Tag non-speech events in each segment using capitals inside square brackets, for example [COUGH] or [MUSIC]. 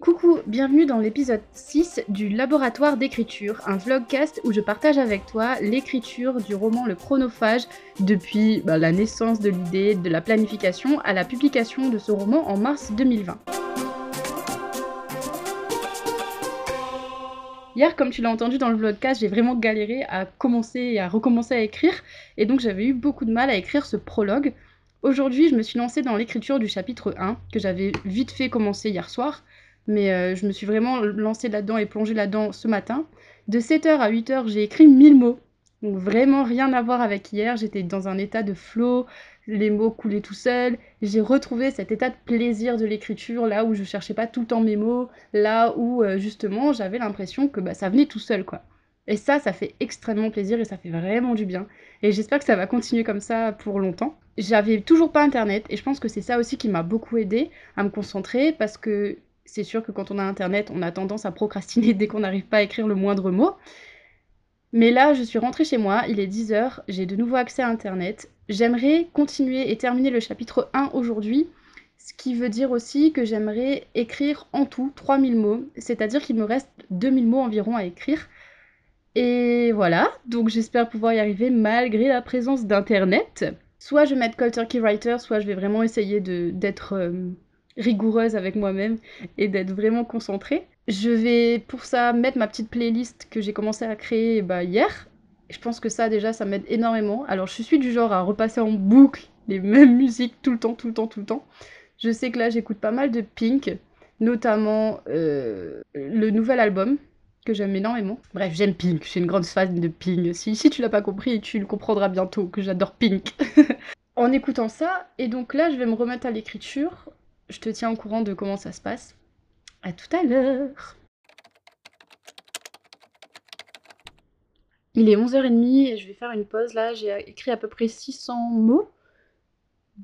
Coucou, bienvenue dans l'épisode 6 du Laboratoire d'écriture, un vlogcast où je partage avec toi l'écriture du roman Le Chronophage depuis bah, la naissance de l'idée, de la planification à la publication de ce roman en mars 2020. Hier, comme tu l'as entendu dans le vlogcast, j'ai vraiment galéré à commencer et à recommencer à écrire, et donc j'avais eu beaucoup de mal à écrire ce prologue. Aujourd'hui, je me suis lancée dans l'écriture du chapitre 1, que j'avais vite fait commencer hier soir, mais euh, je me suis vraiment lancée là-dedans et plongée là-dedans ce matin. De 7h à 8h, j'ai écrit 1000 mots. Donc vraiment rien à voir avec hier, j'étais dans un état de flow, les mots coulaient tout seuls. J'ai retrouvé cet état de plaisir de l'écriture, là où je cherchais pas tout le temps mes mots, là où euh, justement j'avais l'impression que bah, ça venait tout seul quoi. Et ça, ça fait extrêmement plaisir et ça fait vraiment du bien. Et j'espère que ça va continuer comme ça pour longtemps. J'avais toujours pas internet et je pense que c'est ça aussi qui m'a beaucoup aidé à me concentrer parce que c'est sûr que quand on a Internet, on a tendance à procrastiner dès qu'on n'arrive pas à écrire le moindre mot. Mais là, je suis rentrée chez moi, il est 10h, j'ai de nouveau accès à Internet. J'aimerais continuer et terminer le chapitre 1 aujourd'hui, ce qui veut dire aussi que j'aimerais écrire en tout 3000 mots, c'est-à-dire qu'il me reste 2000 mots environ à écrire. Et voilà, donc j'espère pouvoir y arriver malgré la présence d'Internet. Soit je vais mettre Cold Turkey Writer, soit je vais vraiment essayer d'être... Rigoureuse avec moi-même et d'être vraiment concentrée. Je vais pour ça mettre ma petite playlist que j'ai commencé à créer bah, hier. Je pense que ça déjà ça m'aide énormément. Alors je suis du genre à repasser en boucle les [LAUGHS] mêmes musiques tout le temps, tout le temps, tout le temps. Je sais que là j'écoute pas mal de Pink, notamment euh, le nouvel album que j'aime énormément. Bref, j'aime Pink, je suis une grande fan de Pink. Si, si tu l'as pas compris, tu le comprendras bientôt que j'adore Pink. [LAUGHS] en écoutant ça, et donc là je vais me remettre à l'écriture je te tiens au courant de comment ça se passe. À tout à l'heure. Il est 11h30 et je vais faire une pause là. J'ai écrit à peu près 600 mots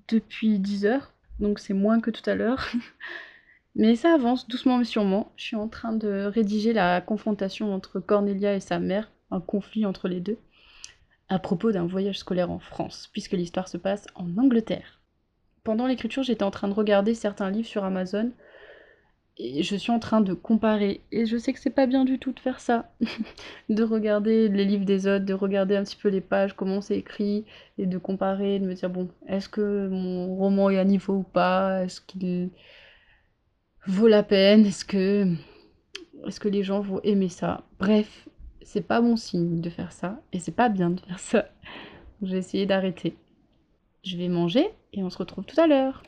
depuis 10 heures, donc c'est moins que tout à l'heure. [LAUGHS] Mais ça avance doucement mais sûrement. Je suis en train de rédiger la confrontation entre Cornelia et sa mère, un conflit entre les deux, à propos d'un voyage scolaire en France, puisque l'histoire se passe en Angleterre pendant l'écriture, j'étais en train de regarder certains livres sur Amazon et je suis en train de comparer. Et je sais que c'est pas bien du tout de faire ça, [LAUGHS] de regarder les livres des autres, de regarder un petit peu les pages, comment c'est écrit, et de comparer, de me dire bon, est-ce que mon roman est à niveau ou pas? Est-ce qu'il vaut la peine? Est-ce que les gens vont aimer ça? Bref, c'est pas bon signe de faire ça, et c'est pas bien de faire ça. J'ai essayé d'arrêter. Je vais manger et on se retrouve tout à l'heure.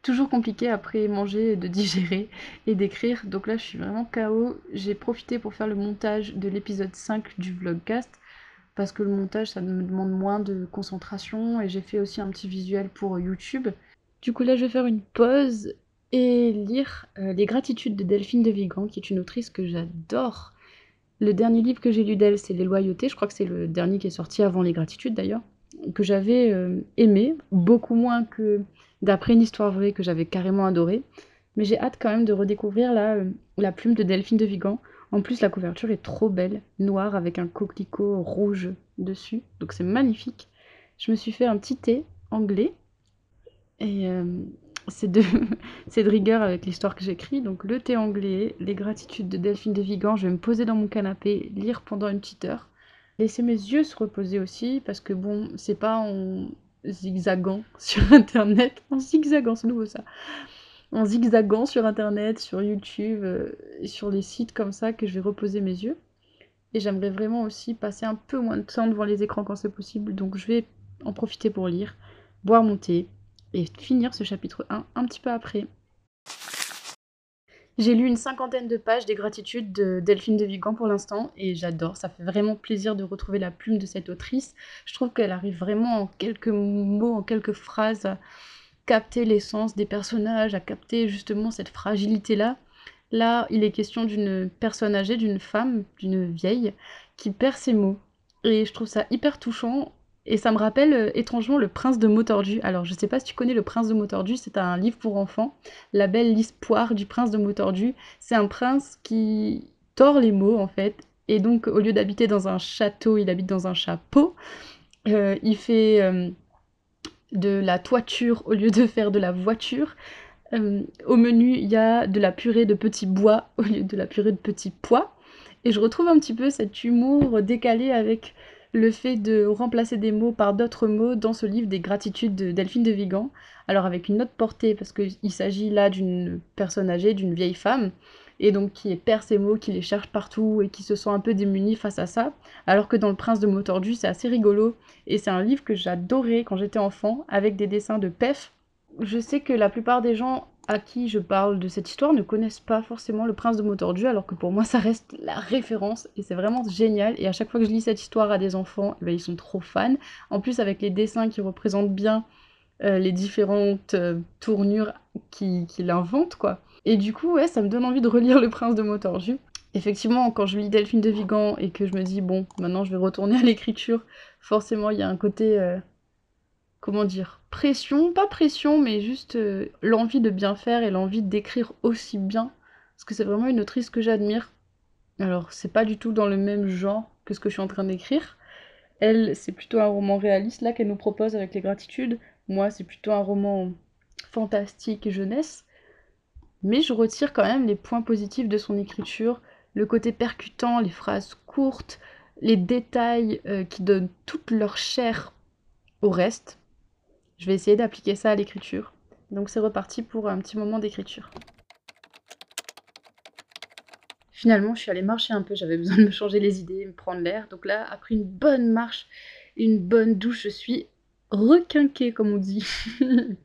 Toujours compliqué après manger, de digérer et d'écrire. Donc là, je suis vraiment KO. J'ai profité pour faire le montage de l'épisode 5 du vlogcast. Parce que le montage, ça me demande moins de concentration. Et j'ai fait aussi un petit visuel pour YouTube. Du coup, là, je vais faire une pause et lire euh, Les gratitudes de Delphine de Vigan, qui est une autrice que j'adore. Le dernier livre que j'ai lu d'elle, c'est Les Loyautés. Je crois que c'est le dernier qui est sorti avant Les Gratitudes d'ailleurs, que j'avais euh, aimé, beaucoup moins que d'après une histoire vraie que j'avais carrément adoré. Mais j'ai hâte quand même de redécouvrir la, euh, la plume de Delphine de Vigan. En plus, la couverture est trop belle, noire avec un coquelicot rouge dessus. Donc c'est magnifique. Je me suis fait un petit thé anglais. Et euh, c'est de, [LAUGHS] de rigueur avec l'histoire que j'écris. Donc le thé anglais, les gratitudes de Delphine de Vigan, je vais me poser dans mon canapé, lire pendant une petite heure. Laisser mes yeux se reposer aussi, parce que bon, c'est pas en zigzagant [LAUGHS] sur internet, en zigzagant, c'est nouveau ça, en zigzagant sur internet, sur YouTube, euh, sur les sites comme ça que je vais reposer mes yeux. Et j'aimerais vraiment aussi passer un peu moins de temps devant les écrans quand c'est possible, donc je vais en profiter pour lire, boire mon thé, finir ce chapitre 1 un petit peu après. J'ai lu une cinquantaine de pages des gratitudes de Delphine de Vigan pour l'instant et j'adore, ça fait vraiment plaisir de retrouver la plume de cette autrice. Je trouve qu'elle arrive vraiment en quelques mots, en quelques phrases à capter l'essence des personnages, à capter justement cette fragilité-là. Là, il est question d'une personne âgée, d'une femme, d'une vieille, qui perd ses mots. Et je trouve ça hyper touchant et ça me rappelle euh, étrangement Le Prince de Motordu. Alors, je sais pas si tu connais Le Prince de Motordu, c'est un livre pour enfants. La belle Lise Poire du Prince de Motordu. C'est un prince qui tord les mots, en fait. Et donc, au lieu d'habiter dans un château, il habite dans un chapeau. Euh, il fait euh, de la toiture au lieu de faire de la voiture. Au menu, il y a de la purée de petits bois au lieu de la purée de petits pois. Et je retrouve un petit peu cet humour décalé avec le fait de remplacer des mots par d'autres mots dans ce livre des gratitudes de Delphine de Vigan. Alors avec une autre portée, parce qu'il s'agit là d'une personne âgée, d'une vieille femme, et donc qui perd ses mots, qui les cherche partout et qui se sent un peu démunie face à ça. Alors que dans Le Prince de Motordu, c'est assez rigolo, et c'est un livre que j'adorais quand j'étais enfant, avec des dessins de Pef. Je sais que la plupart des gens à qui je parle de cette histoire ne connaissent pas forcément le prince de Motordu, alors que pour moi ça reste la référence et c'est vraiment génial. Et à chaque fois que je lis cette histoire à des enfants, eh ben, ils sont trop fans. En plus avec les dessins qui représentent bien euh, les différentes euh, tournures qu'il qui invente, quoi. Et du coup, ouais, ça me donne envie de relire Le Prince de Motordu. Effectivement, quand je lis Delphine de Vigan et que je me dis, bon, maintenant je vais retourner à l'écriture, forcément il y a un côté euh, comment dire, pression, pas pression, mais juste euh, l'envie de bien faire et l'envie d'écrire aussi bien. Parce que c'est vraiment une autrice que j'admire. Alors, c'est pas du tout dans le même genre que ce que je suis en train d'écrire. Elle, c'est plutôt un roman réaliste là qu'elle nous propose avec les gratitudes. Moi, c'est plutôt un roman fantastique et jeunesse. Mais je retire quand même les points positifs de son écriture, le côté percutant, les phrases courtes, les détails euh, qui donnent toute leur chair au reste. Je vais essayer d'appliquer ça à l'écriture. Donc c'est reparti pour un petit moment d'écriture. Finalement, je suis allée marcher un peu, j'avais besoin de me changer les idées, me prendre l'air. Donc là, après une bonne marche, une bonne douche, je suis requinquée, comme on dit. [LAUGHS]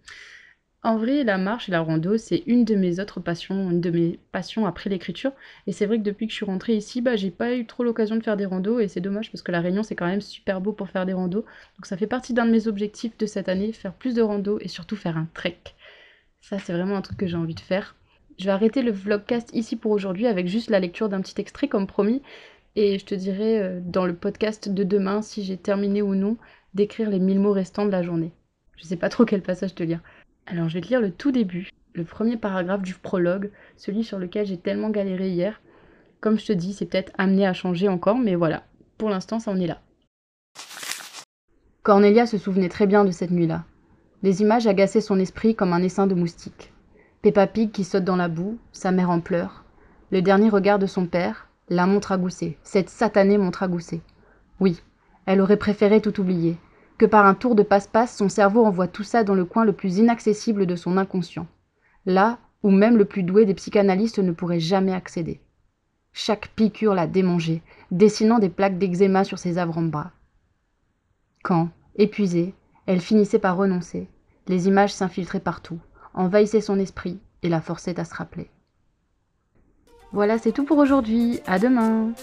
En vrai, la marche et la rando, c'est une de mes autres passions, une de mes passions après l'écriture. Et c'est vrai que depuis que je suis rentrée ici, bah, j'ai pas eu trop l'occasion de faire des randos et c'est dommage parce que la Réunion, c'est quand même super beau pour faire des randos. Donc ça fait partie d'un de mes objectifs de cette année, faire plus de randos et surtout faire un trek. Ça, c'est vraiment un truc que j'ai envie de faire. Je vais arrêter le vlogcast ici pour aujourd'hui avec juste la lecture d'un petit extrait comme promis. Et je te dirai euh, dans le podcast de demain si j'ai terminé ou non d'écrire les 1000 mots restants de la journée. Je sais pas trop quel passage te lire. Alors je vais te lire le tout début, le premier paragraphe du prologue, celui sur lequel j'ai tellement galéré hier. Comme je te dis, c'est peut-être amené à changer encore, mais voilà, pour l'instant ça en est là. Cornelia se souvenait très bien de cette nuit-là. Les images agaçaient son esprit comme un essaim de moustiques. Peppa Pig qui saute dans la boue, sa mère en pleurs, le dernier regard de son père, la montre à gousset, cette satanée montre à gousset. Oui, elle aurait préféré tout oublier, que par un tour de passe-passe, son cerveau envoie tout ça dans le coin le plus inaccessible de son inconscient, là où même le plus doué des psychanalystes ne pourrait jamais accéder. Chaque piqûre la démangeait, dessinant des plaques d'eczéma sur ses avant-bras. Quand, épuisée, elle finissait par renoncer, les images s'infiltraient partout, envahissaient son esprit et la forçaient à se rappeler. Voilà, c'est tout pour aujourd'hui. À demain!